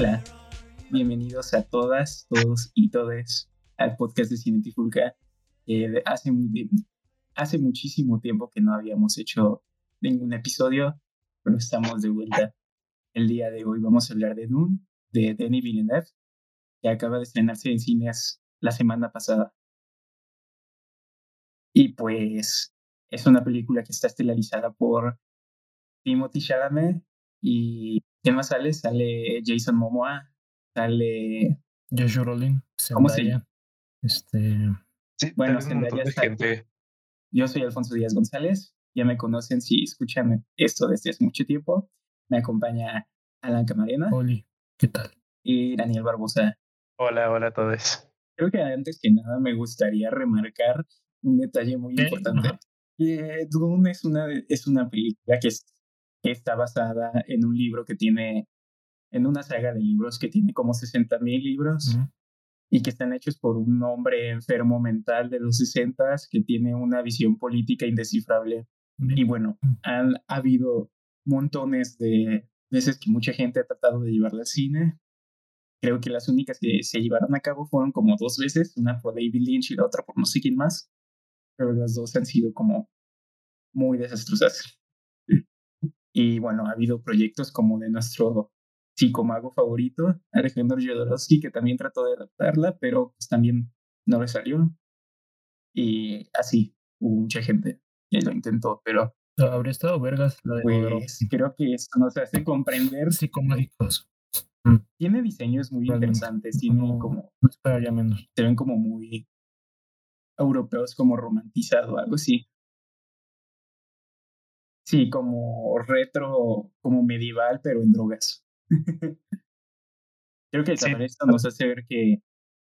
Hola, bienvenidos a todas, todos y todes al podcast de Cinetifulca. Eh, hace, hace muchísimo tiempo que no habíamos hecho ningún episodio, pero estamos de vuelta. El día de hoy vamos a hablar de Dune, de Denis Villeneuve, que acaba de estrenarse en cines la semana pasada. Y pues es una película que está estelarizada por Timothy Chalamet y ¿quién más sale? Sale Jason Momoa, sale Joshua Rowling, ¿Cómo se llama? Este, Sí, Bueno, Zendaya está- gente. Yo soy Alfonso Díaz González, ya me conocen si escuchan esto desde hace mucho tiempo. Me acompaña Alan Camarena Oli, ¿qué tal? y Daniel Barbosa. Hola, hola a todos. Creo que antes que nada me gustaría remarcar un detalle muy importante. Ajá. Que Dune es una, es una película que, es- que está basada en un libro que tiene, en una saga de libros que tiene como 60 mil libros y que están hechos por un hombre enfermo mental de los 60 que tiene una visión política indescifrable. Y bueno, han habido montones de veces que mucha gente ha tratado de llevarla al cine. Creo que las únicas que se llevaron a cabo fueron como dos veces, una por David Lynch y la otra por no sé quién más, pero las dos han sido como muy desastrosas. Y bueno, ha habido proyectos como de nuestro psicomago favorito, Alejandro Jodorowsky, que también trató de adaptarla, pero pues también no le salió. Y así, hubo mucha gente que lo intentó, pero Habría estado vergas la de pues creo que esto nos hace comprender. Psicomágicos. Tiene diseños muy Realmente. interesantes, tiene No. como, No esperaría menos. se ven como muy europeos, como romantizado, algo así. Sí, como retro, como medieval, pero en drogas. Creo que Sí. saber esto nos hace ver que,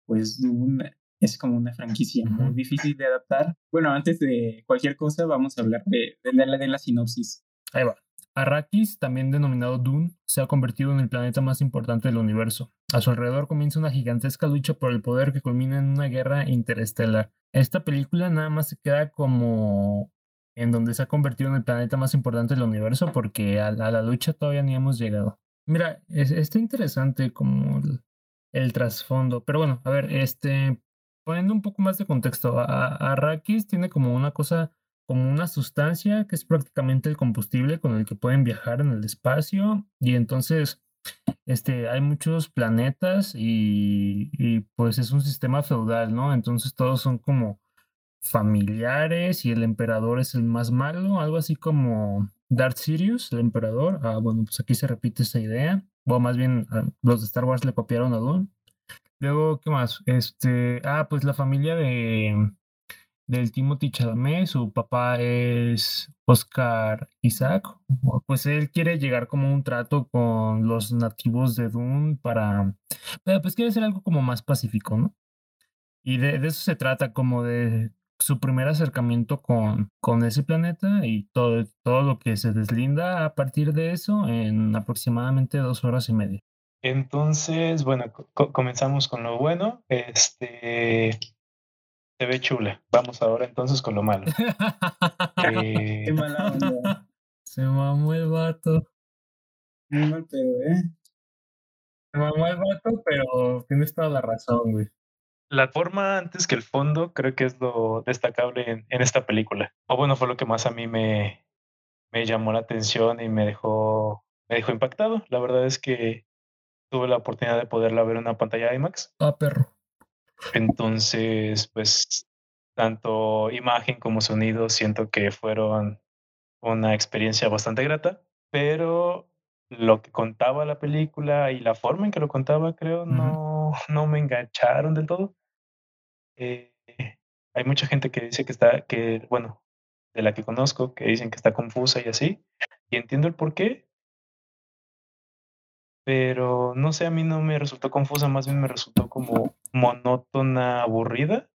pues, Dune es como una franquicia muy difícil de adaptar. Bueno, antes de cualquier cosa, vamos a hablar de, de, la, de la sinopsis. Ahí va. Arrakis, también denominado Dune, se ha convertido en el planeta más importante del universo. A su alrededor comienza una gigantesca lucha por el poder que culmina en una guerra interestelar. Esta película nada más se queda como en donde se ha convertido en el planeta más importante del universo porque a la, a la lucha todavía ni hemos llegado. Mira, es, está interesante como el, el trasfondo, pero bueno, a ver, este, poniendo un poco más de contexto, Arrakis tiene como una cosa como una sustancia que es prácticamente el combustible con el que pueden viajar en el espacio y entonces este, hay muchos planetas y, y, pues es un sistema feudal, ¿no? Entonces todos son como familiares y el emperador es el más malo, algo así como Darth Sirius, el emperador. Ah, bueno, pues aquí se repite esa idea. O más bien ah, los de Star Wars le copiaron a Dune. Luego, ¿qué más? Este, ah, pues la familia de del Timothy Chalamet, su papá es Oscar Isaac, pues él quiere llegar como un trato con los nativos de Dune para, pero pues quiere hacer algo como más pacífico, ¿no? Y de eso se trata, como de su primer acercamiento con, con ese planeta y todo, todo lo que se deslinda a partir de eso en aproximadamente dos horas y media. Entonces, bueno, co- comenzamos con lo bueno. Este se ve chula. Vamos ahora entonces con lo malo. Eh, Qué mala onda. se mamó el vato. Muy mal pedo, ¿eh? Se mamó el vato, pero tienes toda la razón, güey. La forma antes que el fondo creo que es lo destacable en, en esta película. O bueno, fue lo que más a mí me, me llamó la atención y me dejó, me dejó impactado. La verdad es que tuve la oportunidad de poderla ver en una pantalla IMAX. Ah, perro. Entonces, pues, tanto imagen como sonido siento que fueron una experiencia bastante grata, pero lo que contaba la película y la forma en que lo contaba, creo, no, no me engancharon del todo. Eh, hay mucha gente que dice que está, que, bueno, de la que conozco, que dicen que está confusa y así, y entiendo el por qué, pero no sé, a mí no me resultó confusa, más bien me resultó como monótona, aburrida,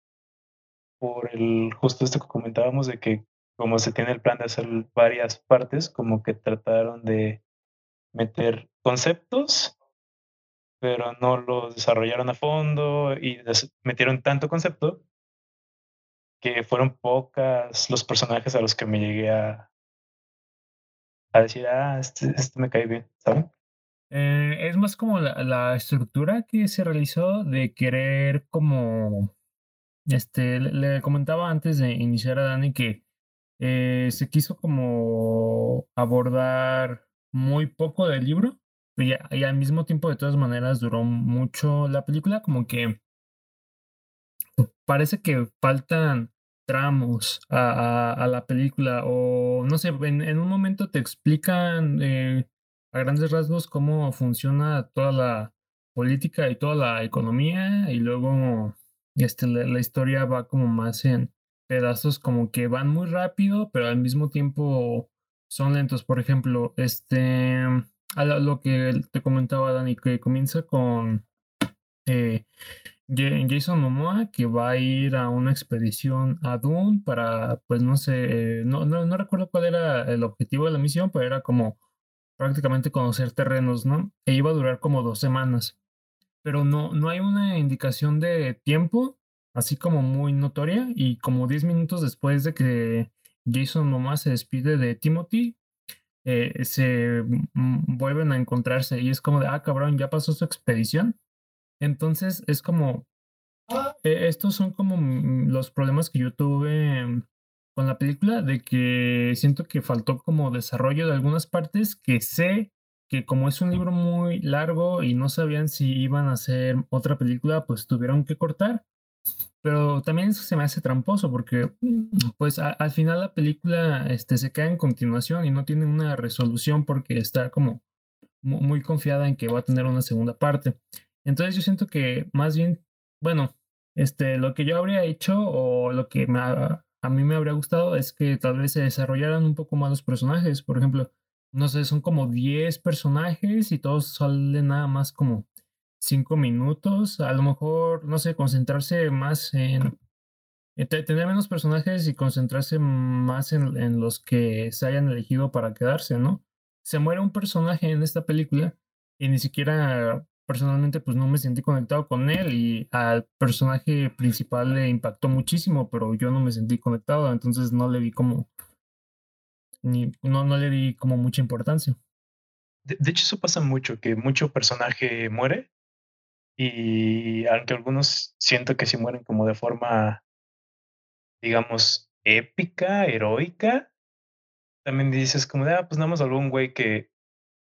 por el justo esto que comentábamos de que como se tiene el plan de hacer varias partes, como que trataron de meter conceptos, pero no los desarrollaron a fondo y metieron tanto concepto que fueron pocas los personajes a los que me llegué a, a decir, ah, este, este me cae bien, ¿saben? Eh, es más como la, la, estructura que se realizó de querer como, este, le, comentaba antes de iniciar a Dani que eh, se quiso como abordar muy poco del libro y, al mismo tiempo de todas maneras duró mucho la película, como que parece que faltan tramos a, la película o no sé, en, un momento te explican eh, a grandes rasgos cómo funciona toda la política y toda la economía y luego este, la, historia va como más en pedazos como que van muy rápido pero al mismo tiempo son lentos. Por ejemplo este a lo, que te comentaba Dani que comienza con eh, Jason Momoa que va a ir a una expedición a Dune para pues no sé no, no, no recuerdo cuál era el objetivo de la misión pero era como prácticamente conocer terrenos, ¿no? E iba a durar como dos semanas. Pero no, no hay una indicación de tiempo, así como muy notoria, y como diez minutos después de que Jason nomás se despide de Timothy, eh, se vuelven a encontrarse y es como de, ah, cabrón, ya pasó su expedición. Entonces es como, e, estos son como los problemas que yo tuve con la película de que siento que faltó como desarrollo de algunas partes que sé que como es un libro muy largo y no sabían si iban a hacer otra película, pues tuvieron que cortar. Pero también se me hace tramposo porque pues al final la película este, se queda en continuación y no tiene una resolución porque está como muy confiada en que va a tener una segunda parte. Entonces yo siento que más bien, bueno, este, lo que yo habría hecho o lo que a mí me habría gustado es que tal vez se desarrollaran un poco más los personajes. Por ejemplo, no sé, son como 10 personajes y todos salen nada más como 5 minutos. A lo mejor, no sé, concentrarse más en, tener menos personajes y concentrarse más en, en, los que se hayan elegido para quedarse, ¿no? Se muere un personaje en esta película y ni siquiera personalmente pues no me sentí conectado con él y al personaje principal le impactó muchísimo, pero yo no me sentí conectado, entonces no le vi como ni no, no le di como mucha importancia. De, hecho, eso pasa mucho, que mucho personaje muere y aunque algunos siento que sí mueren como de forma, digamos, épica, heroica, también dices como de, ah, pues nada más algún güey que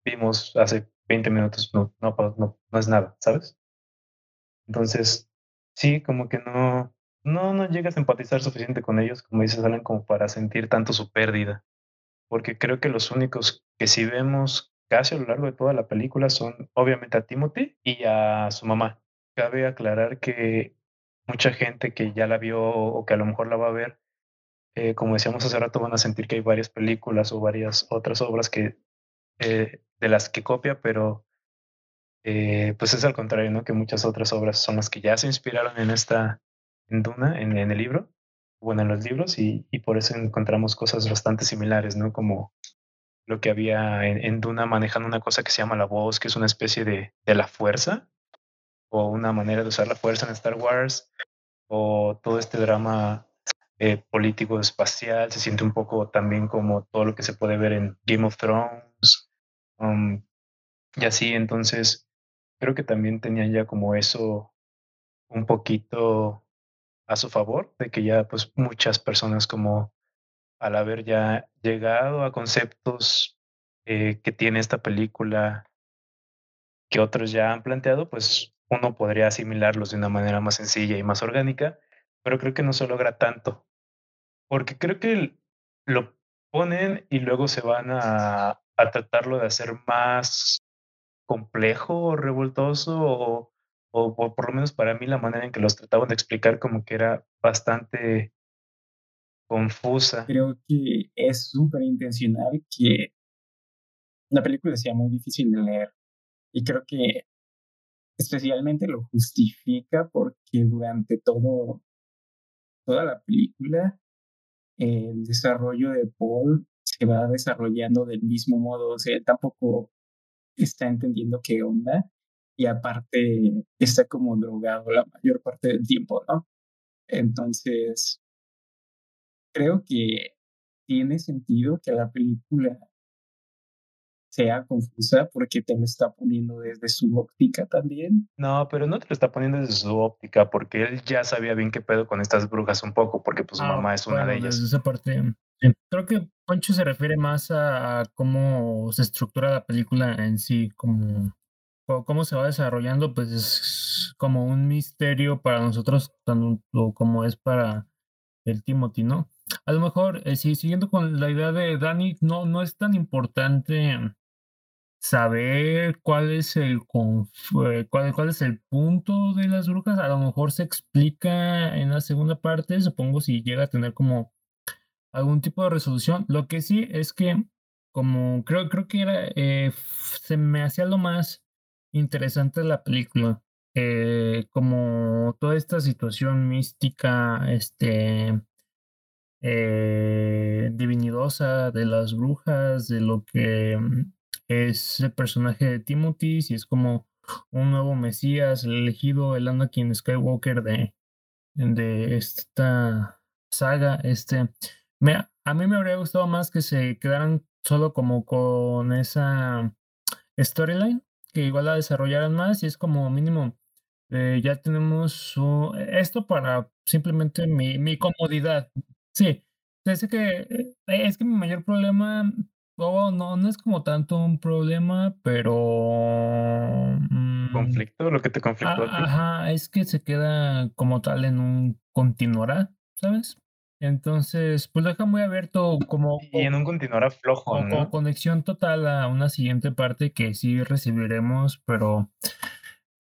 vimos hace 20 minutos no, no, no, no es nada, ¿sabes? Entonces, sí, como que no, no, no llegas a empatizar suficiente con ellos, como dices, salen como para sentir tanto su pérdida. Porque creo que los únicos que sí vemos casi a lo largo de toda la película son obviamente a Timothy y a su mamá. Cabe aclarar que mucha gente que ya la vio o que a lo mejor la va a ver, eh, como decíamos hace rato, van a sentir que hay varias películas o varias otras obras que eh, de las que copia, pero eh, pues es al contrario, ¿no? Que muchas otras obras son las que ya se inspiraron en esta, en Duna, en, el libro, bueno, en los libros, y, por eso encontramos cosas bastante similares, ¿no? Como lo que había en, Duna manejando una cosa que se llama la voz, que es una especie de, de la fuerza, o una manera de usar la fuerza en Star Wars, o todo este drama eh, político espacial, se siente un poco también como todo lo que se puede ver en Game of Thrones, Um, y así, entonces, creo que también tenían ya como eso un poquito a su favor, de que ya pues muchas personas como al haber ya llegado a conceptos eh, que tiene esta película que otros ya han planteado, pues uno podría asimilarlos de una manera más sencilla y más orgánica, pero creo que no se logra tanto, porque creo que lo ponen y luego se van a, a tratarlo de hacer más complejo o revoltoso o, o, por lo menos para mí la manera en que los trataban de explicar como que era bastante confusa. Creo que es súper intencional que la película sea muy difícil de leer y creo que especialmente lo justifica porque durante todo toda la película el desarrollo de Paul se va desarrollando del mismo modo, o sea, tampoco está entendiendo qué onda y aparte está como drogado la mayor parte del tiempo, ¿no? Entonces, creo que tiene sentido que la película sea confusa porque te lo está poniendo desde su óptica también. No, pero no te lo está poniendo desde su óptica porque él ya sabía bien qué pedo con estas brujas un poco porque pues su Ah, mamá es una de ellas. esa parte. sí. Creo que Poncho se refiere más a, a cómo se estructura la película en sí, como co- cómo se va desarrollando, pues es como un misterio para nosotros, tanto como es para el Timothy, ¿no? A lo mejor, eh, sí, siguiendo con la idea de Dani, no, no es tan importante saber cuál es el eh, cuál, cuál es el punto de las brujas. A lo mejor se explica en la segunda parte, supongo si llega a tener como algún tipo de resolución. Lo que sí es que como creo, creo que era eh, se me hacía lo más interesante de la película. Eh, como toda esta situación mística, este eh, divinidosa de las brujas, de lo que mm, es el personaje de Timothy, si es como un nuevo Mesías, el elegido, el Anakin Skywalker de, de esta saga. Este, me, a mí me habría gustado más que se quedaran solo como con esa storyline, que igual la desarrollaran más y es como mínimo. Eh, ya tenemos su- esto para simplemente mi, mi comodidad. Sí, es que eh, es que mi mayor problema, oh, no, no es como tanto un problema, pero mm, ¿Conflicto? ¿Lo que te conflictó a a- ti? ajá, es que se queda como tal en un continuará, ¿sabes? Entonces, pues deja muy abierto como Y en un continuará flojo, o ¿no? conexión total a una siguiente parte que sí recibiremos, pero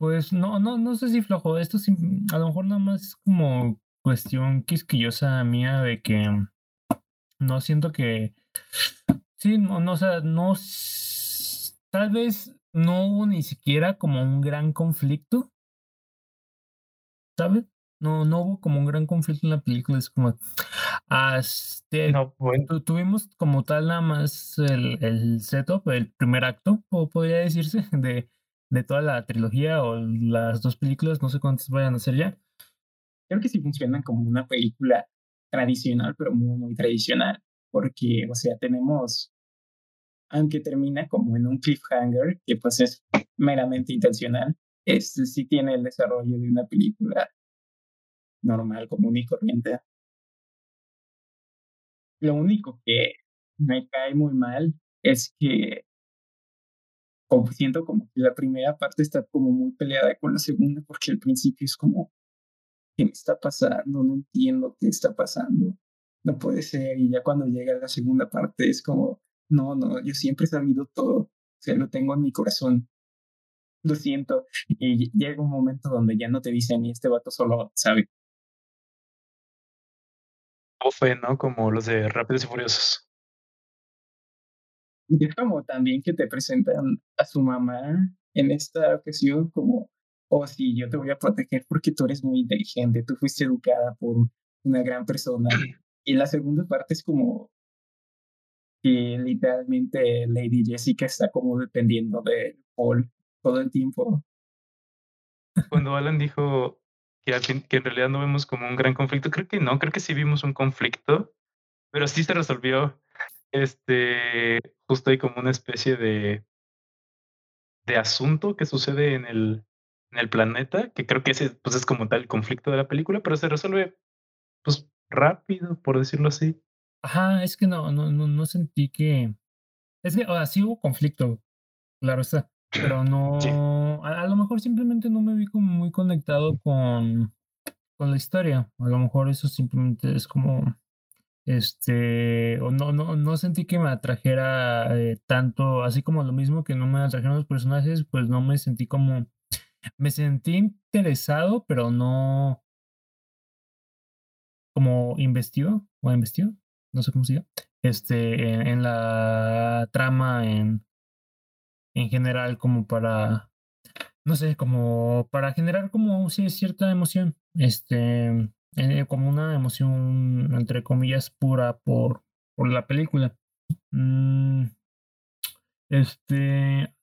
pues no, no, no sé si flojo. Esto sí, a lo mejor nada más es como cuestión quisquillosa mía de que no siento que sí, no, no, o sea, no tal vez no hubo ni siquiera como un gran conflicto, ¿sabes? No, no hubo como un gran conflicto en la película, es como este, No, bueno, Tu- tuvimos como tal nada más el, el setup, el primer acto, o podría decirse, de, de toda la trilogía o las dos películas, no sé cuántas vayan a ser ya. Creo que sí funcionan como una película tradicional, pero muy, muy tradicional, porque, o sea, tenemos, aunque termina como en un cliffhanger, que pues es meramente intencional, este sí tiene el desarrollo de una película normal, común y corriente. Lo único que me cae muy mal es que como siento como que la primera parte está como muy peleada con la segunda, porque al principio es como, ¿qué me está pasando? No entiendo qué está pasando. No puede ser. Y ya cuando llega la segunda parte es como, no, no, yo siempre he sabido todo. O sea, lo tengo en mi corazón. Lo siento. Y llega un momento donde ya no te dicen, y este vato solo sabe. fue, ¿no? Como los de Rápidos y Furiosos. Y es como también que te presentan a su mamá en esta ocasión como, oh sí, yo te voy a proteger porque tú eres muy inteligente, tú fuiste educada por una gran persona. Y la segunda parte es como que literalmente Lady Jessica está como dependiendo de Paul todo el tiempo. Cuando Alan dijo que, que en realidad no vemos como un gran conflicto, creo que no, creo que sí vimos un conflicto, pero sí se resolvió. Este, justo hay como una especie de, de asunto que sucede en el, en el planeta, que creo que ese pues, es como tal el conflicto de la película, pero se resuelve pues rápido, por decirlo así. Ajá, es que no, no, no, no sentí que. Es que, o sea, sí hubo conflicto, claro está. Pero no. A, a lo mejor simplemente no me vi como muy conectado con, con la historia. A lo mejor eso simplemente es como. Este. O no, no, no sentí que me atrajera eh, tanto. Así como lo mismo que no me atrajeron los personajes, pues no me sentí como. Me sentí interesado, pero no. Como investido o investido, no sé cómo se. Este, en, en la trama, en, en general, como para, no sé, como para generar como sí, cierta emoción, este, eh, como una emoción, entre comillas, pura por, por la película. Mm, este,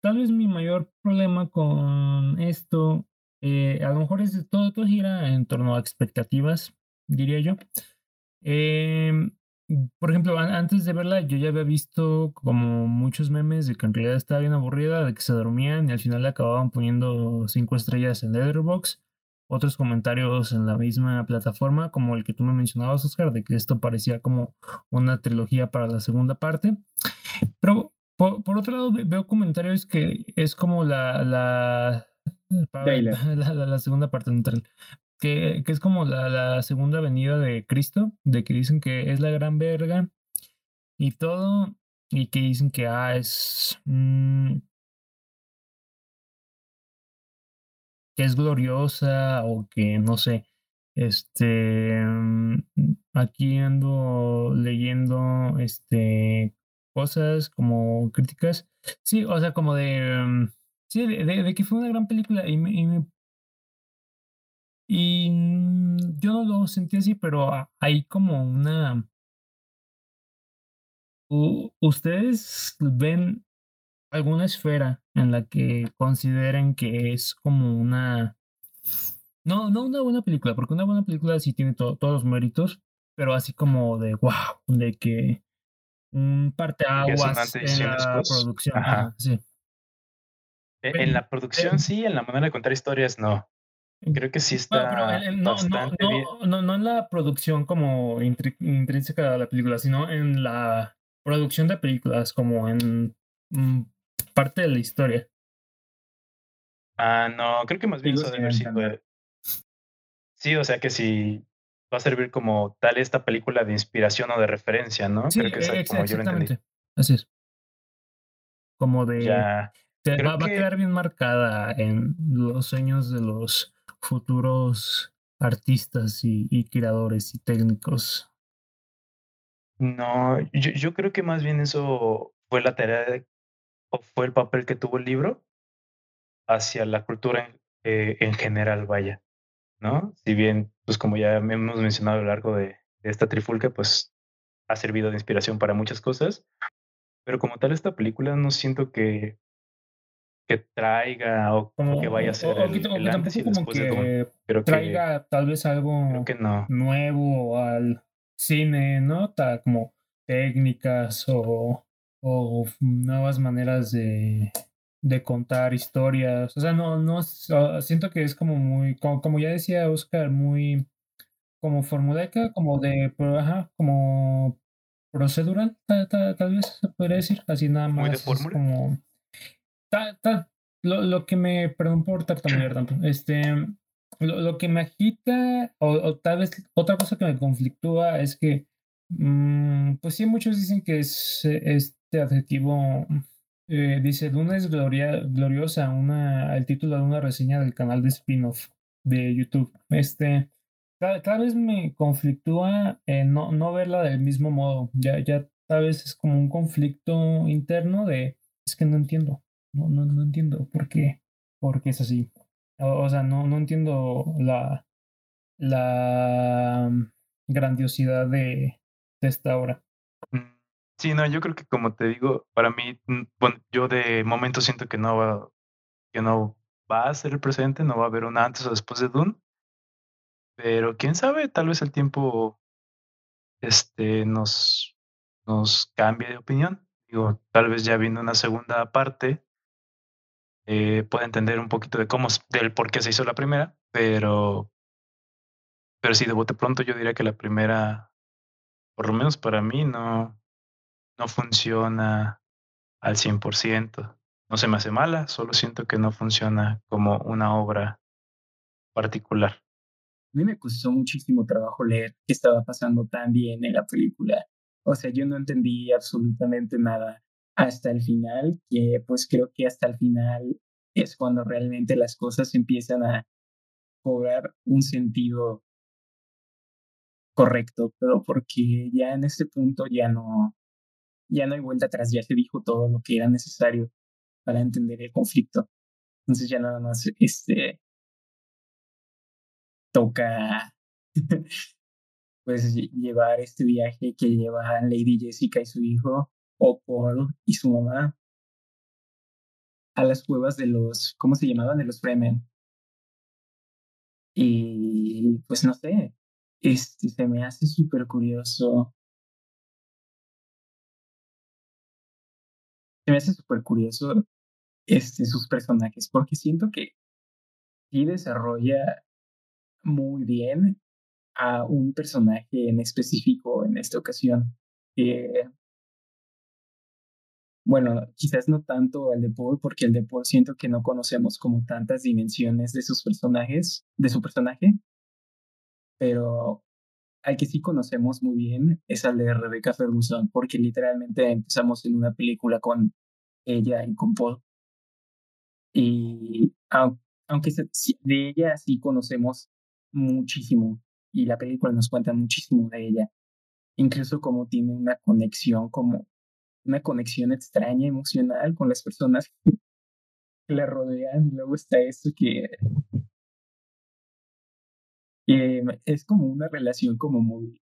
tal vez mi mayor problema con esto, eh, a lo mejor es todo, todo gira en torno a expectativas, diría yo. Em, por ejemplo, antes de verla, yo ya había visto como muchos memes de que en realidad estaba bien aburrida, de que se dormían y al final le acababan poniendo cinco estrellas en Letterboxd. Otros comentarios en la misma plataforma, como el que tú me mencionabas, Oscar, de que esto parecía como una trilogía para la segunda parte. Pero por, otro lado, veo comentarios que es como la, la, la, segunda parte, que, que es como la, la, segunda venida de Cristo, de que dicen que es la gran verga y todo, y que dicen que ah, es... Mm, que es gloriosa o que no sé. Este, mm, aquí ando leyendo este cosas como críticas. Sí, o sea, como de. Mm, sí, de, que fue una gran película y me, y, mm, yo no lo sentí así, pero hay como una. ¿Ustedes ven alguna esfera en la que consideren que es como una. No, no una buena película, porque una buena película sí tiene todos los méritos, pero así como de wow, de que un parteaguas en la producción. sí. E, en la producción sí, en la manera de contar historias no. Creo que sí está no, bastante bien. No, no, en la producción como intrínseca de la película, sino en la producción de películas, como en mm, parte de la historia. Ah, no, creo que más bien eso debe haber sido. Sí, o sea que si va a servir como tal esta película de inspiración o de referencia, ¿no? Sí, Creo que es como yo lo entendí. Así es. Como de... Ya. va, a quedar bien marcada en los sueños de los futuros artistas y, y creadores y técnicos. No, yo, yo, creo que más bien eso fue la tarea o fue el papel que tuvo el libro hacia la cultura en, eh, en general, vaya. ¿no? Si bien, pues como ya hemos mencionado a lo largo de, esta trifulca, pues ha servido de inspiración para muchas cosas, pero como tal esta película no siento que que traiga o, que vaya a ser el, el antes y después de traiga tal vez algo nuevo al cine, ¿no? como técnicas o, o nuevas maneras de, de contar historias. O sea, no, no, siento que es como muy, como, ya decía Oscar, muy como formulaica, como de, ajá, como procedural, tal, vez se podría decir, así nada más. como, lo, lo, que me, perdón por tartamudear tanto, este, lo, lo, que me agita, o, tal vez otra cosa que me conflictúa es que, mm, pues sí, muchos dicen que es este adjetivo eh, dice, Duna es gloria, gloriosa, una, el título de una reseña del canal de spin-off de YouTube. Este, cada, vez me conflictúa no, no verla del mismo modo. Ya, ya tal vez es como un conflicto interno de, es que no entiendo, no, no, no entiendo por qué, por qué es así. O, sea, no, no entiendo la, la grandiosidad de esta obra. Sí, no, yo creo que como te digo, para mí, mm, bueno, yo de momento siento que no va, que no va a ser el presente, no va a haber un antes o después de Dune. Pero quién sabe, tal vez el tiempo este, nos, nos cambie de opinión. Digo, tal vez ya viendo una segunda parte, eh, pueda entender un poquito de cómo, del por qué se hizo la primera, pero, pero sí, de bote pronto yo diría que la primera, por lo menos para mí, no, no funciona al 100%. No se me hace mala, solo siento que no funciona como una obra particular. A mí me costó muchísimo trabajo leer qué estaba pasando tan bien en la película. O sea, yo no entendí absolutamente nada hasta el final, que pues creo que hasta el final es cuando realmente las cosas empiezan a cobrar un sentido correcto, pero porque ya en este punto ya no, ya no hay vuelta atrás, ya se dijo todo lo que era necesario para entender el conflicto. Entonces ya nada más este toca pues llevar este viaje que llevan Lady Jessica y su hijo, o Paul y su mamá, a las cuevas de los, ¿cómo se llamaban? De los Fremen. Y pues no sé, este, se me hace súper curioso se me hace súper curioso este, sus personajes, porque siento que sí desarrolla muy bien a un personaje en específico en esta ocasión. bueno, quizás no tanto al de Paul, porque el de Paul siento que no conocemos como tantas dimensiones de sus personajes, de su personaje, pero al que sí conocemos muy bien es al de Rebecca Ferguson, porque literalmente empezamos en una película con ella y con. Y aunque de ella sí conocemos muchísimo, y la película nos cuenta muchísimo de ella, incluso como tiene una conexión, como una conexión extraña, emocional con las personas que la rodean. Luego está esto que es como una relación como muy,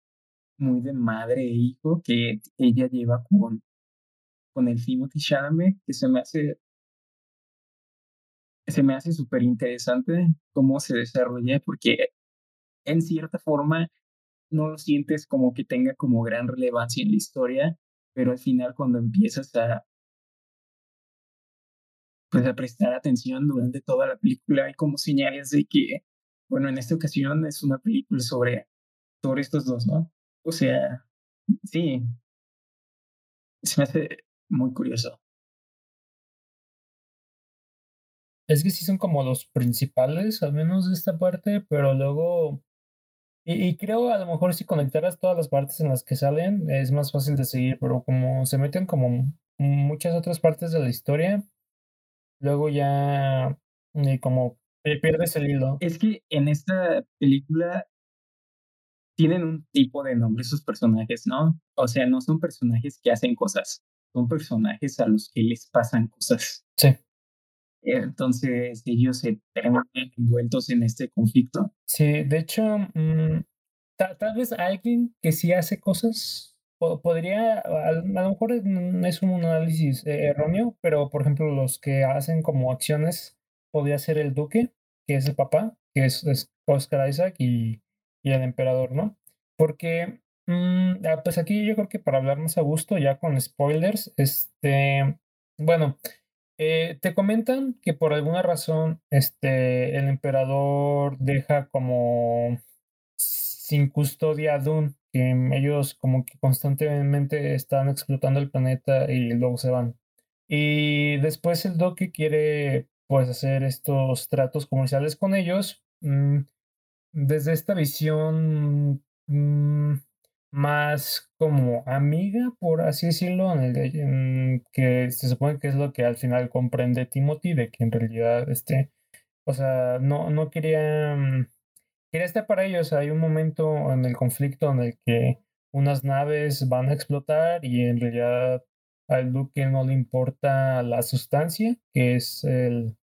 muy de madre e hijo que ella lleva con, con el Timothy Chalamet, que se me hace se me hace súper interesante cómo se desarrolla, porque en cierta forma no lo sientes como que tenga como gran relevancia en la historia, pero al final cuando empiezas a pues a prestar atención durante toda la película hay como señales de que bueno, en esta ocasión es una película sobre, sobre estos dos, ¿no? O sea, sí, se me hace muy curioso. Es que sí son como los principales, al menos de esta parte, pero luego... Y, creo a lo mejor si conectaras todas las partes en las que salen es más fácil de seguir, pero como se meten como muchas otras partes de la historia, luego ya y como pierdes el hilo. Es que en esta película tienen un tipo de nombre sus personajes, ¿no? O sea, no son personajes que hacen cosas, son personajes a los que les pasan cosas. Sí. Entonces ellos se terminan envueltos en este conflicto. Sí, de hecho, mm, tal vez alguien que sí hace cosas podría, a, lo mejor es un análisis eh, erróneo, pero por ejemplo los que hacen como acciones podría ser el duque, que es el papá, que es, Oscar Isaac y, el emperador, ¿no? Porque, mm, ah, pues aquí yo creo que para hablar más a gusto, ya con spoilers, este, bueno, eh, te comentan que por alguna razón, este, el emperador deja como sin custodia a Dune, que ellos como que constantemente están explotando el planeta y luego se van. Y después el Doki quiere pues hacer estos tratos comerciales con ellos mm, desde esta visión mm, más como amiga, por así decirlo, que se supone que es lo que al final comprende Timothy, de que en realidad este, o sea, no, no quería, mm, quería estar para ellos. Hay un momento en el conflicto en el que unas naves van a explotar y en realidad al Duque no le importa la sustancia, que es el,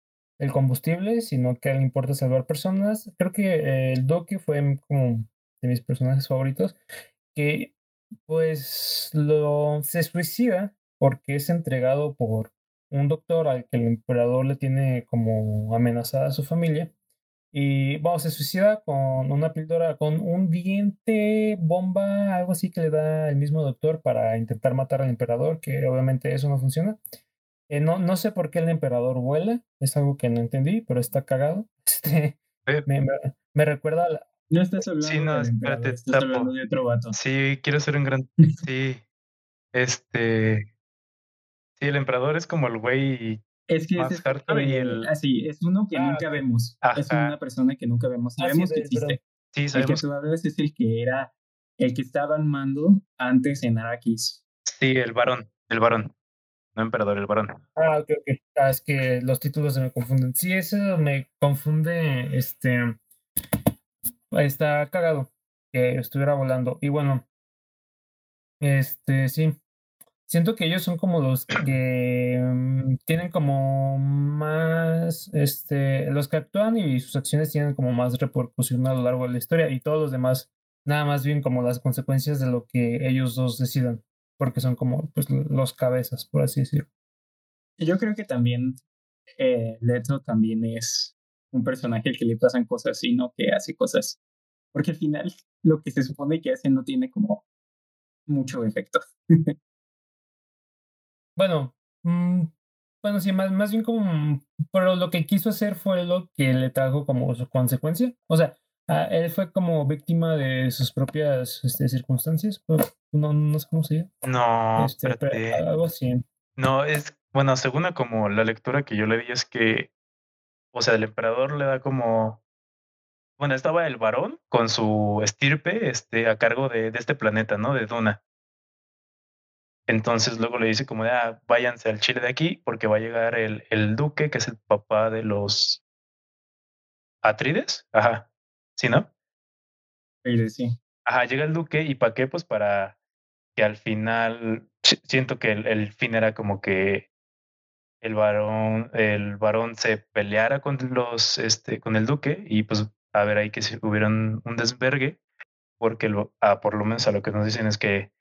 combustible, sino que le importa salvar personas. Creo que eh, el Duque fue como de mis personajes favoritos, que pues lo se suicida porque es entregado por un doctor al que el emperador le tiene como amenazada a su familia y vamos, se suicida con una píldora, con un diente bomba, algo así que le da el mismo doctor para intentar matar al emperador, que obviamente eso no funciona. Eh, no, no sé por qué el emperador vuela, es algo que no entendí, pero está cagado. Este, me, me, recuerda a No estás hablando sí, no, espérate, estás hablando de otro vato. Sí, quiero ser un gran... sí, este... Sí, el emperador es como el güey es que es, así, es uno que ah, nunca vemos. Es una persona que nunca vemos. Ah, Sabemos que existe. Sí, sabemos. El que tú es el que era, el que estaba al mando antes en Arrakis. Sí, el varón, el varón. No emperador, el varón. Ah, ok, ok. Ah, es que los títulos se me confunden. Sí, eso me confunde, este... Está cagado que estuviera volando. Y bueno, este, sí. Siento que ellos son como los que mm, tienen como más, este, los que actúan y sus acciones tienen como más repercusión a lo largo de la historia y todos los demás nada más bien como las consecuencias de lo que ellos dos decidan, porque son como pues los cabezas, por así decirlo. Yo creo que también eh, Leto también es un personaje al que le pasan cosas y no que hace cosas, porque al final lo que se supone que hace no tiene como mucho efecto. Bueno, Mm, bueno, sí, más, más bien como, pero lo que quiso hacer fue lo que le trajo como su consecuencia. O sea, él fue como víctima de sus propias este, circunstancias. No, no sé cómo se llama. No, este, algo así. No, es, bueno, según como la lectura que yo le di es que, o sea, el emperador le da como, bueno, estaba el varón con su estirpe este, a cargo de, de este planeta, ¿no? De Duna. Entonces luego le dice como de, ah, váyanse al Chile de aquí porque va a llegar el, el duque, que es el papá de los Atrides. Ajá. ¿Sí, no? Sí. Ajá, llega el duque y ¿para qué? Pues para que al final, siento que el, el fin era como que el varón, el varón se peleara con los, este, con el duque y pues a ver ahí que si un desvergue, porque lo, ah, por lo menos a lo que nos dicen es que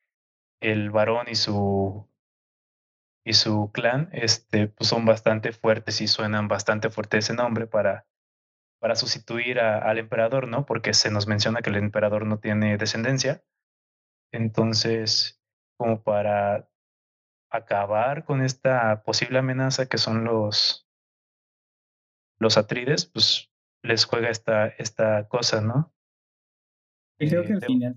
el varón y su y su clan este, pues son bastante fuertes y suenan bastante fuerte ese nombre para, para sustituir al emperador, ¿no? Porque se nos menciona que el emperador no tiene descendencia. Entonces, como para acabar con esta posible amenaza que son los, los atrides, pues les juega esta, esta cosa, ¿no? creo que al final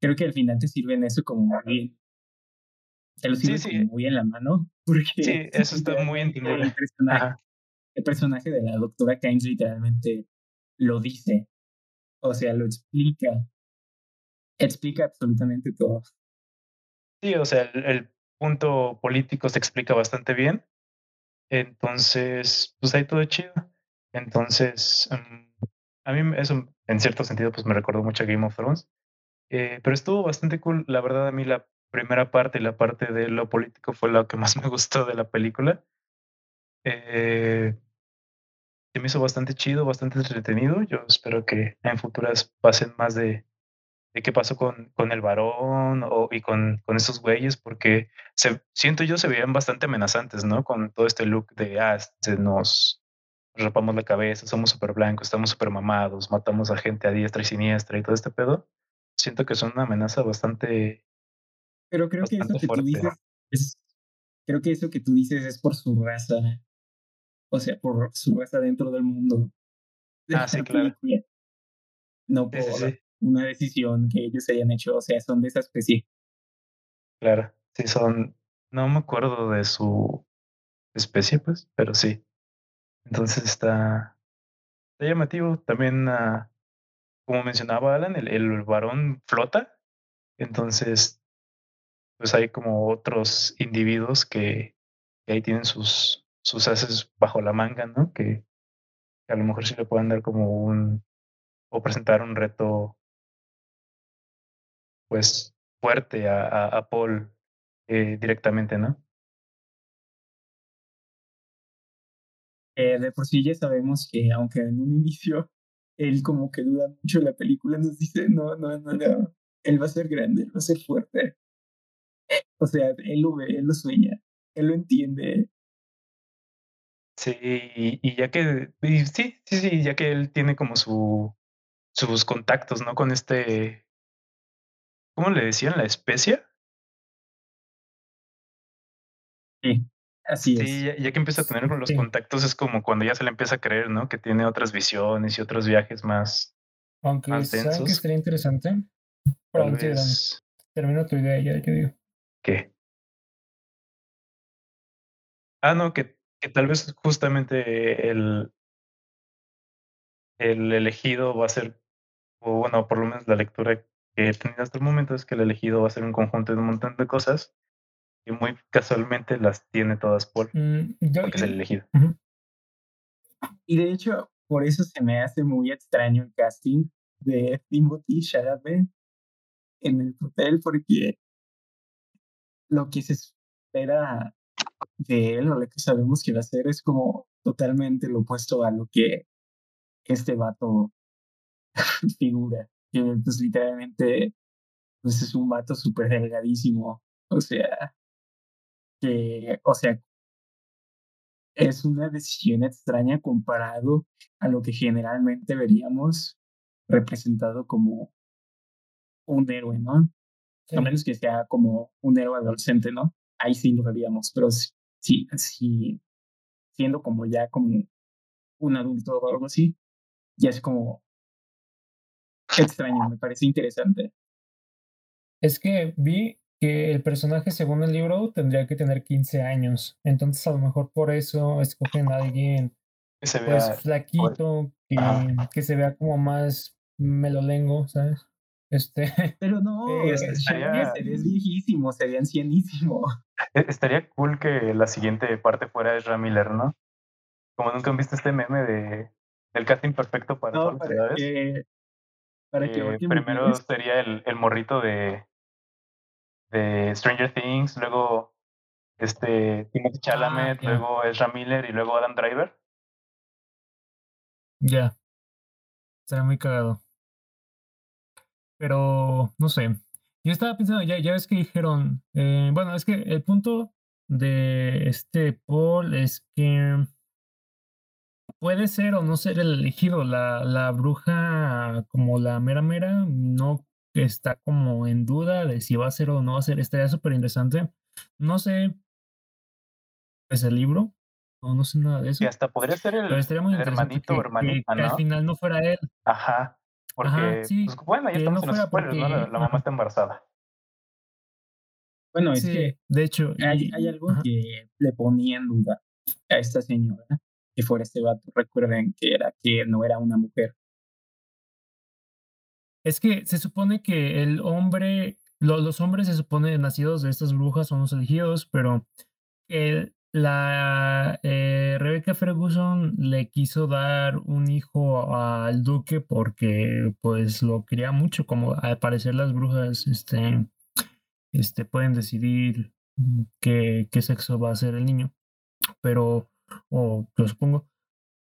creo que al final te sirven eso como muy bien. Te lo sirve muy en la mano. Porque sí, eso está muy entendido. El personaje, el personaje de la doctora Kynes literalmente lo dice. O sea, lo explica. Explica absolutamente todo. Sí, o sea, el, punto político se explica bastante bien. Entonces, pues ahí todo chido. Entonces, mm, a mí eso en cierto sentido pues me recordó mucho a Game of Thrones. Eh, pero estuvo bastante cool. La verdad, a mí la primera parte y la parte de lo político fue lo que más me gustó de la película. Eh, se me hizo bastante chido, bastante entretenido. Yo espero que en futuras pasen más de, de qué pasó con, con el varón o, y con, con esos güeyes, porque se, siento yo se veían bastante amenazantes, ¿no? Con todo este look de, ah, se nos rapamos la cabeza, somos súper blancos, estamos súper mamados, matamos a gente a diestra y siniestra y todo este pedo siento que son una amenaza bastante. Pero creo que eso que tú dices es, creo que eso que tú dices es por su raza. O sea, por su raza dentro del mundo. Ah, sí, claro. No por una decisión que ellos hayan hecho. O sea, son de esa especie. Claro, sí, son. No me acuerdo de su especie, pues, pero sí. Entonces está, está llamativo. También uh, como mencionaba Alan, el, el varón flota, entonces pues hay como otros individuos que, ahí tienen sus, sus haces bajo la manga, ¿no? Que, a lo mejor sí le pueden dar como un, o presentar un reto, pues, fuerte a, a, Paul eh, directamente, ¿no? Eh, de por sí ya sabemos que aunque en un inicio él como que duda mucho de la película, nos dice, no, no, no, no, él va a ser grande, él va a ser fuerte. O sea, él lo ve, él lo sueña, él lo entiende. Sí, y, ya que, sí, sí, sí, ya que él tiene como su, sus contactos, ¿no? Con este, ¿cómo le decían? ¿La especie? Sí, así es. Sí, ya, que empieza a tener con los contactos es como cuando ya se le empieza a creer, ¿no? Que tiene otras visiones y otros viajes más. Aunque más ¿saben que estaría interesante? termina tu idea ya, ¿qué digo? ¿Qué? Ah, no, que, que tal vez justamente el, el elegido va a ser, o bueno, por lo menos la lectura que he tenido hasta el momento es que el elegido va a ser un conjunto de un montón de cosas y muy casualmente las tiene todas por mm, porque es el elegido. Y de hecho, por eso se me hace muy extraño el casting de Timothy Chalamet en el papel, porque lo que se espera de él o lo que sabemos que va a hacer es como totalmente lo opuesto a lo que este vato figura. Que pues literalmente pues es un vato súper delgadísimo. O sea, que, o sea, es una decisión extraña comparado a lo que generalmente veríamos representado como un héroe, ¿no? A menos que sea como un héroe adolescente, ¿no? Ahí sí lo veríamos, pero sí, sí, siendo como ya como un adulto o algo así, ya es como extraño, me parece interesante. Es que vi que el personaje, según el libro, tendría que tener 15 años. Entonces, a lo mejor por eso escogen a alguien que se vea, pues flaquito, que, que, se vea como más melolengo, ¿sabes? Este. Pero no, eh, estaría, serías viejísimo, sería ancianísimo. E, estaría cool que la siguiente parte fuera Ezra Miller, ¿no? Como nunca han visto este meme de el casting perfecto para no, para que, para que eh, primero sería el, el morrito de de Stranger Things, luego este Timothy Chalamet, ah, luego Ezra Miller y luego Adam Driver. Ya. Será muy cagado. Pero, no sé. Yo estaba pensando, ya, ya ves que dijeron, eh, bueno, es que el punto de este Paul es que puede ser o no ser el elegido. La, la bruja como la mera mera no está como en duda de si va a ser o no va a ser. Estaría súper interesante. No sé, es el libro, no, no sé nada de eso. Y hasta podría ser el, hermanito o hermanita, que, al final no fuera él. Ajá. Porque, pues, bueno, ya estamos en los spoilers, ¿no? La, mamá está embarazada. Bueno, es que de hecho hay, hay algo que le ponía en duda a esta señora que fuera este vato. Recuerden que era que no era una mujer. Es que se supone que el hombre, los hombres se supone nacidos de estas brujas son los elegidos, pero el, la eh, Rebecca Ferguson le quiso dar un hijo al duque porque pues lo quería mucho, como al parecer las brujas este, este, pueden decidir qué, qué sexo va a ser el niño, pero, o lo supongo,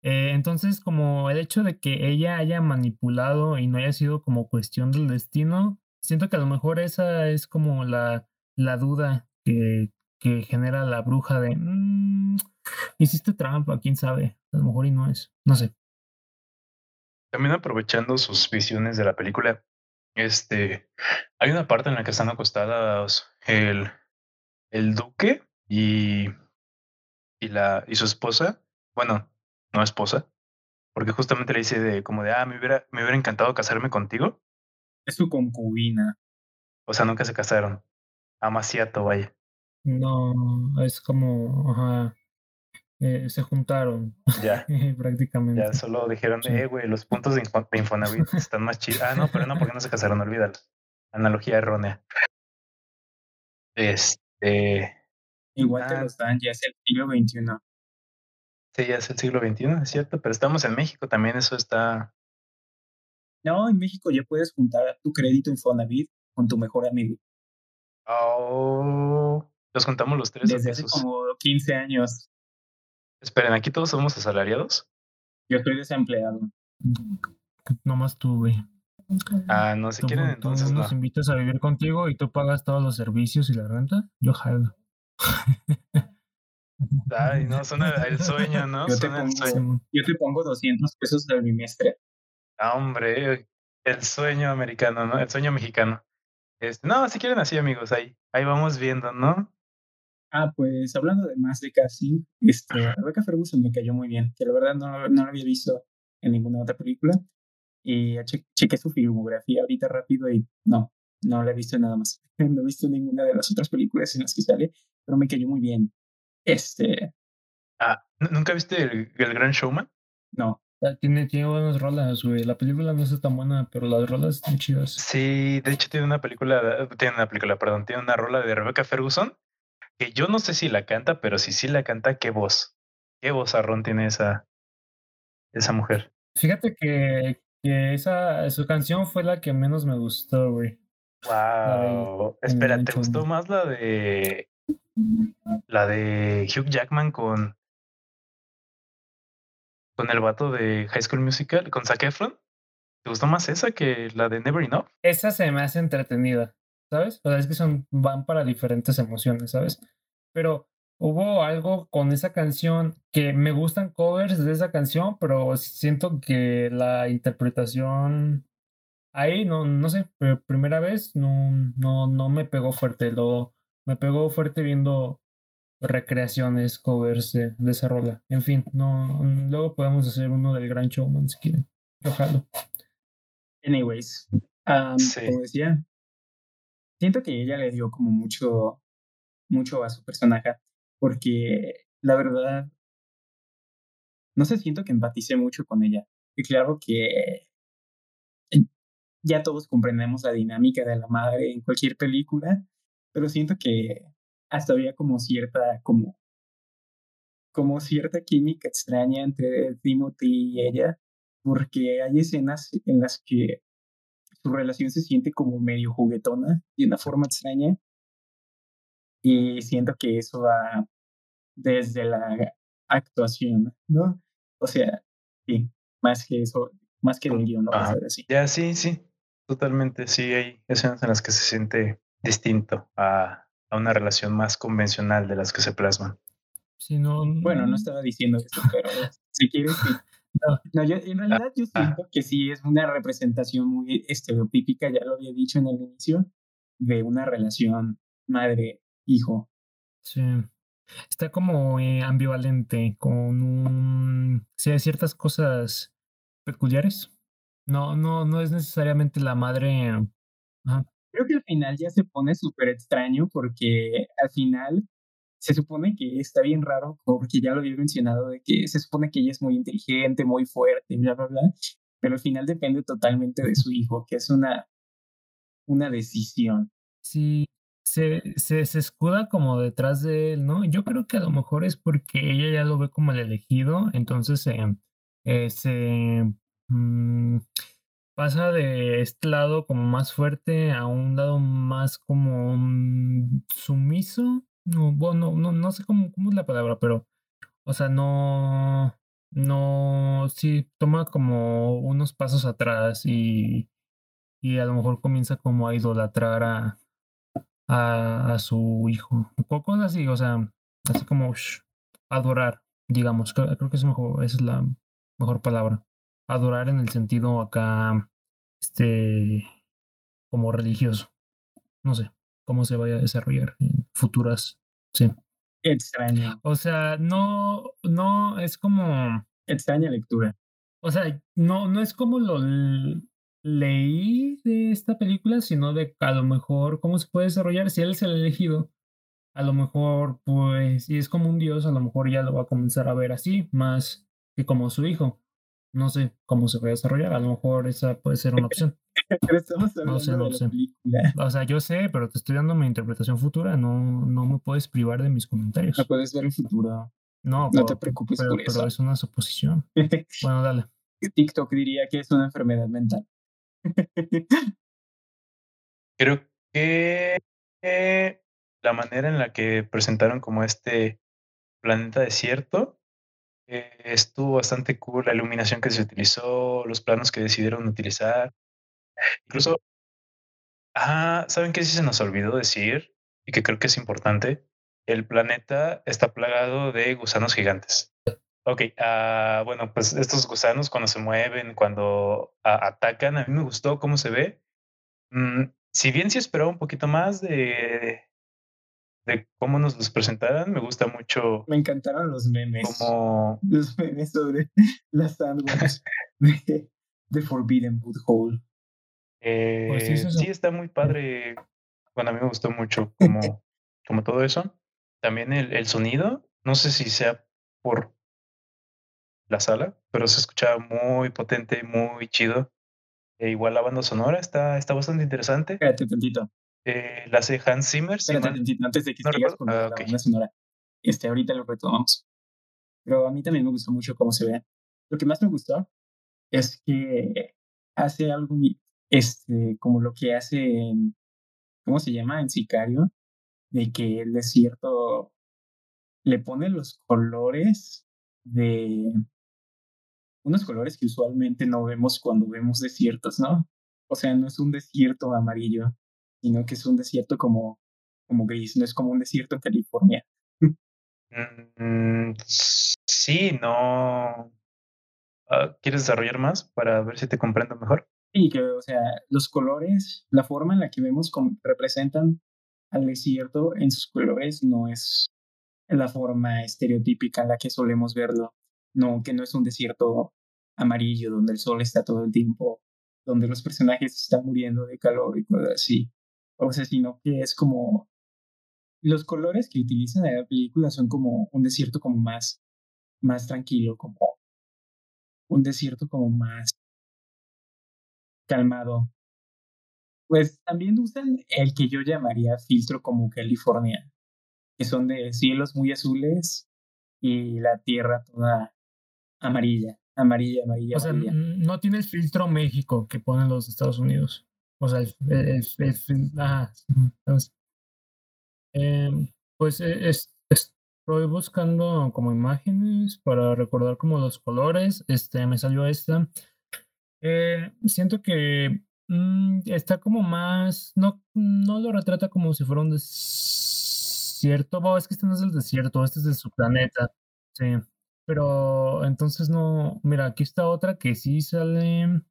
eh, entonces, como el hecho de que ella haya manipulado y no haya sido como cuestión del destino, siento que a lo mejor esa es como la, la duda que, que genera la bruja de, mmm, hiciste trampa, quién sabe, a lo mejor y no es, no sé. También aprovechando sus visiones de la película, este, hay una parte en la que están acostadas el, el duque y, y, la, y su esposa, bueno, no esposa, porque justamente le dice de como de, ah, me hubiera, me hubiera encantado casarme contigo. Es su concubina. O sea, nunca se casaron. Amaciato, vaya. No, es como, ajá, eh, se juntaron. Ya. prácticamente. Ya solo dijeron, eh, güey, los puntos de, Infonavit están más chidos. Ah, no, pero no, porque no se casaron, olvídalo. Analogía errónea. Este. Igual te ah. lo están, ya es el siglo XXI. Sí, ya es el siglo XXI, es cierto, pero estamos en México también, eso está. No, en México ya puedes juntar tu crédito Infonavit con tu mejor amigo. Oh, los juntamos los tres. Desde hace como 15 años. Esperen, ¿aquí todos somos asalariados? Yo estoy desempleado. Nomás tú, güey. Ah, no, si quieren entonces nos invitas a vivir contigo y tú pagas todos los servicios y la renta, yo jalo. Ay, no, suena el sueño, ¿no? Yo, te pongo, yo te pongo 200 pesos del bimestre. Ah, hombre, el sueño americano, ¿no? El sueño mexicano. Este, no, si quieren así, amigos, ahí, ahí vamos viendo, ¿no? Ah, pues hablando de más de casting, este, Rebecca Ferguson me cayó muy bien, que la verdad no, no lo había visto en ninguna otra película. Y chequé su filmografía ahorita rápido y no, no la he visto nada más. No he visto ninguna de las otras películas en las que sale, pero me cayó muy bien. Este. Ah, ¿nunca viste el, Gran Showman? No. Tiene, tiene buenas rolas, güey. La película no es tan buena, pero las rolas están chidas. Sí, de hecho tiene una película, tiene una película, perdón, tiene una rola de Rebecca Ferguson, que yo no sé si la canta, pero si sí la canta, qué voz. Qué voz arrón tiene esa, esa mujer. Fíjate que, que esa, su canción fue la que menos me gustó, güey. Wow. Espera, ¿te gustó más la de la de Hugh Jackman con. Con el vato de High School Musical, con Zac Efron. ¿Te gustó más esa que la de Never Enough? Esa se me hace entretenida, ¿sabes? O sea, es que son, van para diferentes emociones, ¿sabes? Pero hubo algo con esa canción que me gustan covers de esa canción, pero siento que la interpretación ahí no, no sé, primera vez no, no, no me pegó fuerte. Lo, me pegó fuerte viendo recreaciones, covers de, de esa rola. En fin, no, luego podemos hacer uno del Gran Showman si quieren. Ojalá. Anyways, como decía, siento que ella le dio como mucho, mucho a su personaje, porque la verdad, no sé, siento que empaticé mucho con ella. Y claro que ya todos comprendemos la dinámica de la madre en cualquier película, pero siento que hasta había como cierta, como, como cierta química extraña entre Timothy y ella, porque hay escenas en las que su relación se siente como medio juguetona de una forma extraña y siento que eso va desde la actuación, ¿no? O sea, sí, más que eso, más que del guion, ¿no? así. Ya, sí, sí, totalmente, sí, hay escenas en las que se siente distinto a, a una relación más convencional de las que se plasman. Sí, no, bueno, no estaba diciendo eso, pero si quieres, sí. No, yo, en realidad yo ah. siento que sí es una representación muy estereotípica, ya lo había dicho en el inicio, de una relación madre-hijo. Sí. Está como eh, ambivalente, con un... Sí, hay ciertas cosas peculiares. No, no, no es necesariamente la madre... Creo que al final ya se pone súper extraño porque al final se supone que está bien raro, porque ya lo había mencionado, de que se supone que ella es muy inteligente, muy fuerte, bla, bla, bla, pero al final depende totalmente de su hijo, que es una, una decisión. Sí, se, se, escuda como detrás de él, ¿no? Yo creo que a lo mejor es porque ella ya lo ve como el elegido, entonces eh, se mm, pasa de este lado como más fuerte a un lado más como sumiso, no, bueno, no, no sé cómo, cómo es la palabra, pero, o sea, no, no, sí, toma como unos pasos atrás y, y a lo mejor comienza como a idolatrar a, a, su hijo. Cosas así, o sea, así como adorar, digamos, creo, que es mejor, esa es la mejor palabra. Adorar en el sentido acá, este, como religioso. No sé cómo se vaya a desarrollar en futuras. Sí. Extraño. O sea, no, no es como. Extraña lectura. O sea, no, no es como lo leí de esta película, sino de a lo mejor cómo se puede desarrollar. Si él es el elegido, a lo mejor, pues, si es como un dios, a lo mejor ya lo va a comenzar a ver así, más que como su hijo. No sé cómo se puede desarrollar, a lo mejor esa puede ser una opción. Pero estamos hablando no sé, no de sé. O sea, yo sé, pero te estoy dando mi interpretación futura. No, no me puedes privar de mis comentarios. No puedes ver el futuro. No, no te preocupes pero, por eso. Pero es una suposición. bueno, dale. TikTok diría que es una enfermedad mental. Creo que la manera en la que presentaron como este planeta desierto eh, estuvo bastante cool. La iluminación que se utilizó, los planos que decidieron utilizar. Incluso, ah, ¿saben qué sí se nos olvidó decir? Y que creo que es importante. El planeta está plagado de gusanos gigantes. Ok, ah, bueno, pues estos gusanos cuando se mueven, cuando atacan, a mí me gustó cómo se ve. Mm, si bien sí esperaba un poquito más de, de cómo nos los presentaran, me gusta mucho. Me encantaron los memes. Como... Los memes sobre las sandwiches de, de Forbidden Wood Hole. Pues eh, sí, está muy padre. Bueno, a mí me gustó mucho como, como todo eso. También el, el, sonido, no sé si sea por la sala, pero se escuchaba muy potente, muy chido. E igual la banda sonora está, está bastante interesante. Espérate tantito. Eh, la hace Hans Zimmer. Espérate antes de que sigas con ah, la banda sonora. Este, ahorita lo retomamos. Pero a mí también me gustó mucho cómo se ve. Lo que más me gustó es que hace algo este, como lo que hace en, ¿cómo se llama? En Sicario, de que el desierto le pone los colores de unos colores que usualmente no vemos cuando vemos desiertos, ¿no? O sea, no es un desierto amarillo, sino que es un desierto como, como gris, no es como un desierto en California. Mm, sí, no. Ah, ¿Quieres desarrollar más para ver si te comprendo mejor? Y que, o sea, los colores, la forma en la que vemos como representan al desierto en sus colores no es la forma estereotípica en la que solemos verlo. No, que no es un desierto amarillo donde el sol está todo el tiempo, donde los personajes están muriendo de calor y cosas así. O sea, sino que es como los colores que utilizan en la película son como un desierto como más, más tranquilo, como un desierto como más calmado. Pues también usan el que yo llamaría filtro como California, que son de cielos muy azules y la tierra toda amarilla, amarilla, amarilla. O sea, no tiene el filtro México que ponen los Estados Unidos. O sea, el, el, em, pues e, es, estoy buscando como imágenes para recordar como los colores. Este, me salió esta. Eh, siento que mm, está como más, no, no lo retrata como si fuera un desierto. es que este no es el desierto, este es de su planeta. Sí. Pero entonces no, mira, aquí está otra que sí sale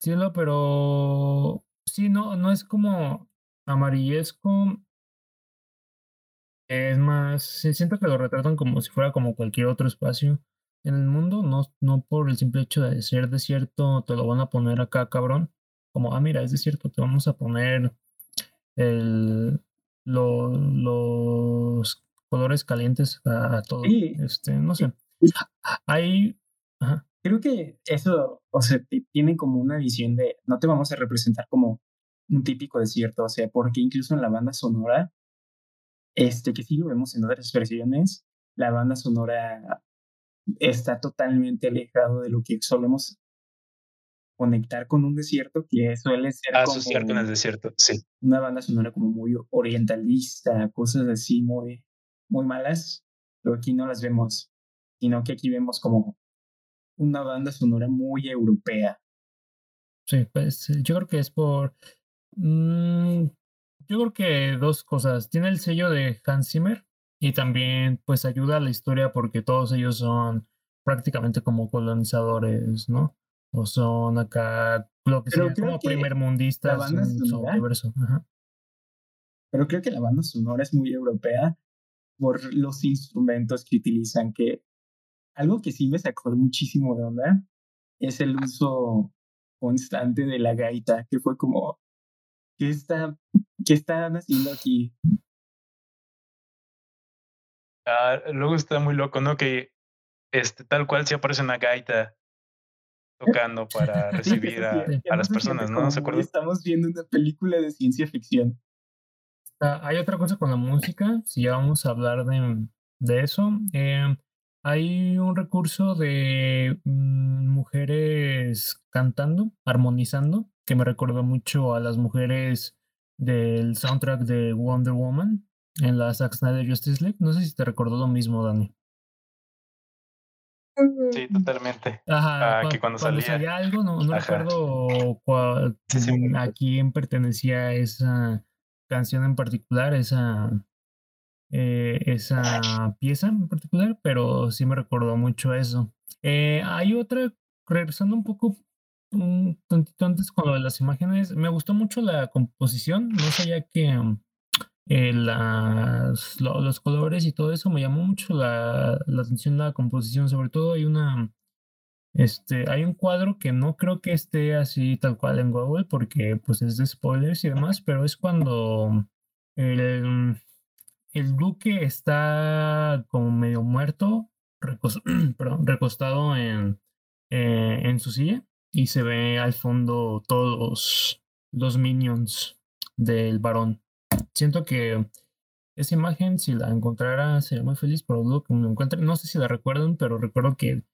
cielo, pero sí, no, no es como amarillesco. Es más, siento que lo retratan como si fuera como cualquier otro espacio en el mundo, no, no por el simple hecho de ser desierto, te lo van a poner acá, cabrón. Como, ah, mira, es desierto, te vamos a poner el, los colores calientes a, todo. Este, no sé. Hay. Creo que eso, o sea, tiene como una visión de no te vamos a representar como un típico desierto, o sea, porque incluso en la banda sonora, este, que sí lo vemos en otras versiones, la banda sonora está totalmente alejado de lo que solemos conectar con un desierto que suele ser asociar con el desierto, sí. Una banda sonora como muy orientalista, cosas así muy, muy malas, pero aquí no las vemos sino que aquí vemos como una banda sonora muy europea. Sí, pues eh, yo creo que es por... Mm, yo creo que dos cosas. Tiene el sello de Hans Zimmer y también pues ayuda a la historia porque todos ellos son prácticamente como colonizadores, ¿no? O son acá lo que sería como primermundistas en su universo. Pero creo que la banda sonora es muy europea por los instrumentos que utilizan, que algo que sí me sacó muchísimo de onda es el uso constante de la gaita, que fue como, ¿qué, está, qué están haciendo aquí? Ah, luego está muy loco, ¿no? Que este, tal cual se aparece una gaita tocando para recibir a, las personas, ¿no? ¿Se acuerdan? Estamos viendo una película de ciencia ficción. Ah, hay otra cosa con la música, si ya vamos a hablar de, de eso. Eh, hay un recurso de mm, mujeres cantando, armonizando, que me recordó mucho a las mujeres del soundtrack de Wonder Woman en la Zack Snyder Justice League. No sé si te recordó lo mismo, Dani. Sí, totalmente. Ajá, ah, que cuando, salía... algo, no, no recuerdo a quién pertenecía esa canción en particular, esa eh, esa pieza en particular, pero sí me recordó mucho eso. Eh, hay otra, regresando un poco un tantito antes con lo de las imágenes, me gustó mucho la composición, no sabía que eh, las, los colores y todo eso me llamó mucho la, la atención la composición, sobre todo hay una este, hay un cuadro que no creo que esté así tal cual en Google porque pues es de spoilers y demás, pero es cuando el, el duque está como medio muerto, recostado en, eh, en su silla y se ve al fondo todos los minions del varón. Siento que esa imagen, si la encontrara, sería muy feliz, pero dudo que me lo encuentre. No sé si la recuerdan, pero recuerdo que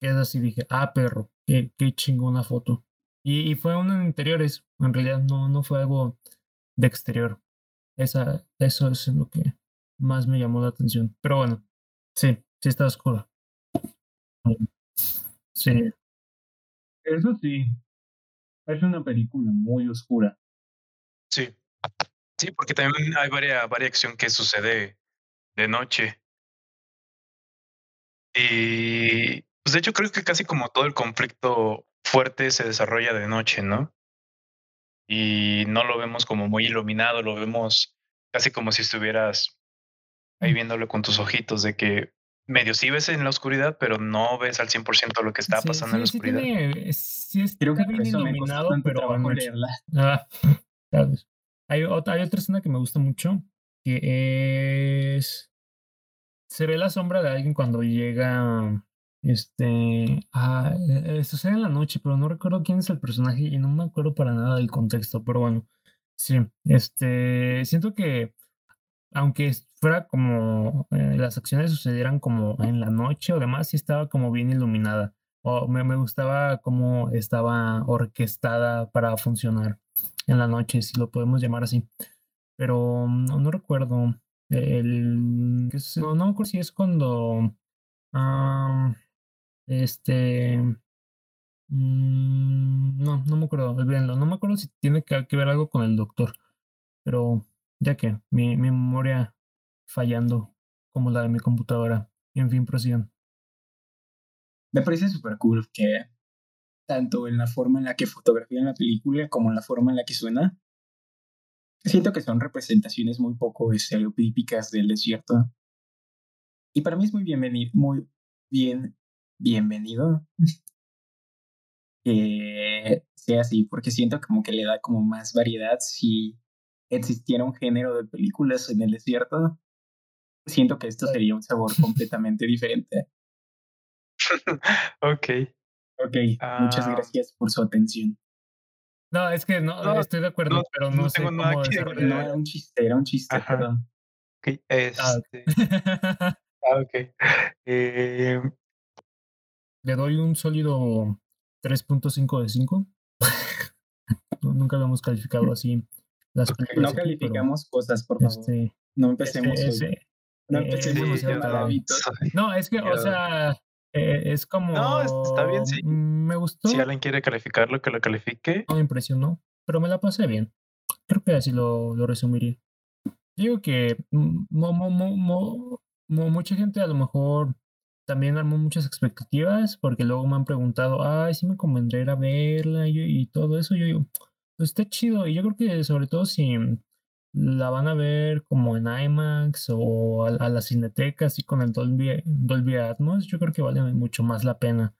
es así. Dije, ah, perro, qué, qué chingona foto. Y, y, fue uno en interiores, en realidad no, no fue algo de exterior. Esa, eso es lo que más me llamó la atención. Pero bueno, sí, sí está oscura. Sí. Eso sí, es una película muy oscura. Sí, sí, porque también hay varias, acción que sucede de noche. Y pues de hecho creo que casi como todo el conflicto fuerte se desarrolla de noche, ¿no? Y no lo vemos como muy iluminado, lo vemos casi como si estuvieras ahí viéndolo con tus ojitos, de que medio sí ves en la oscuridad, pero no ves al 100% lo que está pasando en la oscuridad. Sí, sí Creo que bien iluminado, pero leerla. Ah, hay, otra, hay otra escena que me gusta mucho, que es... Se ve la sombra de alguien cuando llega este, ah, e, e, sucede en la noche, pero no recuerdo quién es el personaje y no me acuerdo para nada del contexto, pero bueno, sí, este, siento que aunque fuera como eh, las acciones sucedieran como en la noche o demás, sí estaba como bien iluminada. O me, me gustaba cómo estaba orquestada para funcionar en la noche, si lo podemos llamar así. Pero no, no recuerdo. El, no, no si es cuando este. Mm, no, no me acuerdo, olvídenlo. No me acuerdo si tiene que, ver algo con el doctor. Pero ya que mi, memoria fallando como la de mi computadora. En fin, prosigan. Me parece súper cool que tanto en la forma en la que fotografían la película como en la forma en la que suena, siento que son representaciones muy poco estereotípicas del desierto. Y para mí es muy bienvenido, muy bien bienvenido que sea así, porque siento como que le da como más variedad si existiera un género de películas en el desierto. Siento que esto sería un sabor completamente diferente. ok. Ok, muchas ah. gracias por su atención. No, es que no, estoy de acuerdo, pero no, sé cómo No, era un chiste, era un chiste, perdón. Ok, ah, este... ah, ok. Eh, le doy un sólido 3.5 de 5. Nunca lo hemos calificado así. Las no calificamos cosas, por favor. Este, no empecemos. no empecemos No, es que, o sea, eh, es como. No, está bien, sí. Me gustó. Si alguien quiere calificarlo, que lo califique. No me impresionó, pero me la pasé bien. Creo que así lo, lo resumiría. Digo que mucha gente a lo mejor también armó muchas expectativas porque luego me han preguntado, ay, si me convendría ir a verla y, todo eso. Yo digo, está chido. Y yo creo que sobre todo si la van a ver como en IMAX o a, la cineteca, así con el Dolby, Dolby Atmos, yo creo que vale mucho más la pena.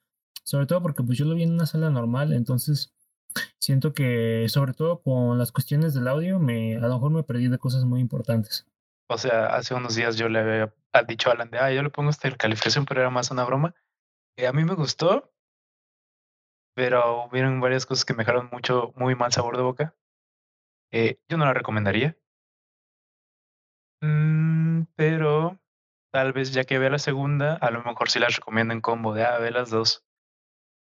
Sobre todo porque pues yo lo vi en una sala normal, entonces siento que sobre todo con las cuestiones del audio, me, a lo mejor me perdí de cosas muy importantes. O sea, hace unos días yo le había dicho a Alan de, ah, yo le pongo esta calificación, pero era más una broma. Eh, a mí me gustó, pero hubieron varias cosas que me dejaron mucho, muy mal sabor de boca. Eh, yo no la recomendaría. Mm, pero tal vez ya que vea la segunda, a lo mejor sí las recomiendo en combo de, ah, ve las dos.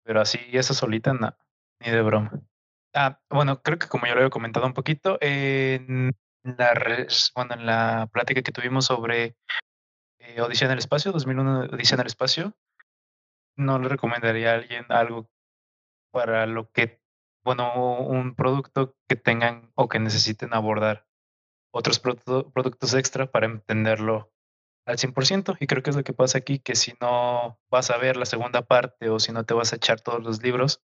Pero así, esa solita, no, ni de broma. Ah, bueno, creo que como yo lo había comentado un poquito, en la, bueno, en la plática que tuvimos sobre eh, Odisea en el Espacio, 2001 Odisea en el Espacio, no le recomendaría a alguien algo para lo que, bueno, un producto que tengan o que necesiten abordar otros productos extra para entenderlo al 100%. Y creo que es lo que pasa aquí, que si no vas a ver la segunda parte o si no te vas a echar todos los libros,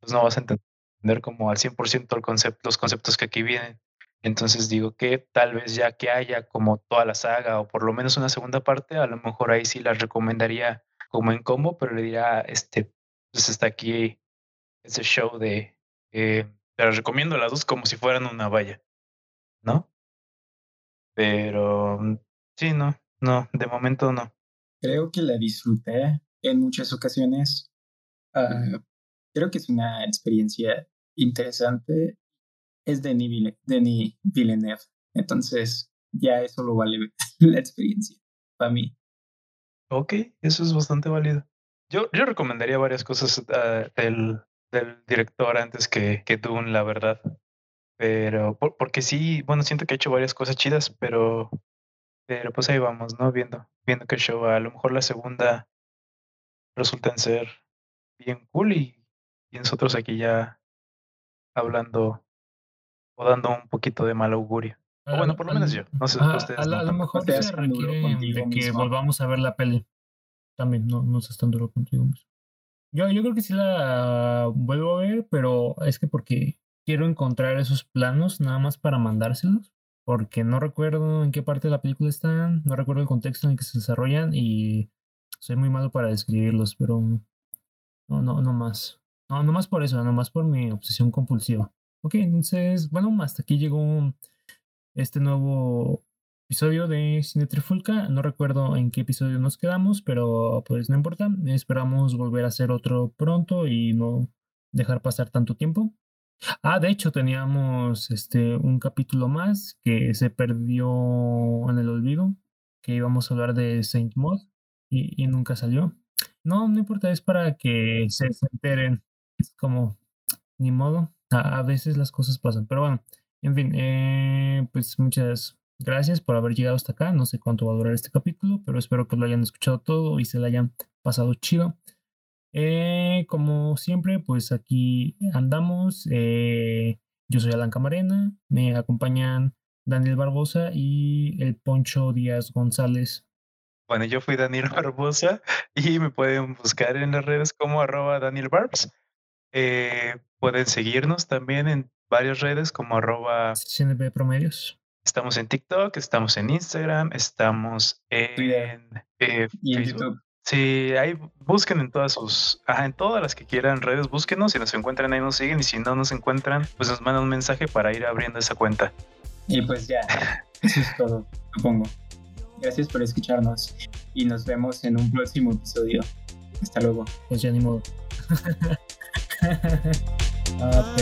pues no vas a entender como al 100% el concepto, los conceptos que aquí vienen. Entonces digo que tal vez ya que haya como toda la saga o por lo menos una segunda parte, a lo mejor ahí sí las recomendaría como en combo, pero le diría, este, pues está aquí ese show de, eh, te las recomiendo las dos como si fueran una valla, ¿no? Pero mm, sí, no, no, de momento no. Creo que la disfruté en muchas ocasiones. Ah, creo que es una experiencia interesante es Denis, Denis Villeneuve. Entonces, ya eso lo vale la experiencia para mí. Ok, eso es bastante válido. Yo, yo recomendaría varias cosas ah, del, del, director antes que, que Dune, la verdad. Pero, porque sí, bueno, siento que ha hecho varias cosas chidas, pero, pero pues ahí vamos, ¿no? Viendo, viendo que el show, a lo mejor la segunda resulta en ser bien cool y, y nosotros aquí ya hablando o dando un poquito de mal augurio. O bueno, por lo menos yo. No sé, ustedes. A, lo mejor se requiere de que volvamos a ver la peli. También, no, no se tan duro contigo mismo. Yo, yo creo que sí la vuelvo a ver, pero es que porque quiero encontrar esos planos nada más para mandárselos, porque no recuerdo en qué parte de la película están, no recuerdo el contexto en el que se desarrollan y soy muy malo para describirlos, pero no, no, no más. No, no más por eso, no más por mi obsesión compulsiva. Ok, entonces, bueno, hasta aquí llegó este nuevo episodio de Cine Trifulca. No recuerdo en qué episodio nos quedamos, pero pues no importa. Esperamos volver a hacer otro pronto y no dejar pasar tanto tiempo. Ah, de hecho, teníamos este un capítulo más que se perdió en el olvido, que íbamos a hablar de Saint Maud y, nunca salió. No, no importa, es para que se, enteren. Es como, ni modo, a, veces las cosas pasan. Pero bueno, en fin, eh, pues muchas gracias por haber llegado hasta acá. No sé cuánto va a durar este capítulo, pero espero que lo hayan escuchado todo y se lo hayan pasado chido. Eh, como siempre, pues aquí andamos. Eh, yo soy Alan Camarena, me acompañan Daniel Barbosa y el Poncho Díaz González. Bueno, yo fui Daniel Barbosa y me pueden buscar en las redes como arroba Daniel Barbs. Eh, pueden seguirnos también en varias redes como arroba CNB Promedios. Estamos en TikTok, estamos en Instagram, estamos en, YouTube. Sí, ahí busquen en todas sus, en todas las que quieran redes, búsquenos, si nos encuentran ahí nos siguen y si no nos encuentran, pues nos mandan un mensaje para ir abriendo esa cuenta. Y pues ya, eso es todo, supongo. Gracias por escucharnos y nos vemos en un próximo episodio. Hasta luego. Pues ya ni modo. ah,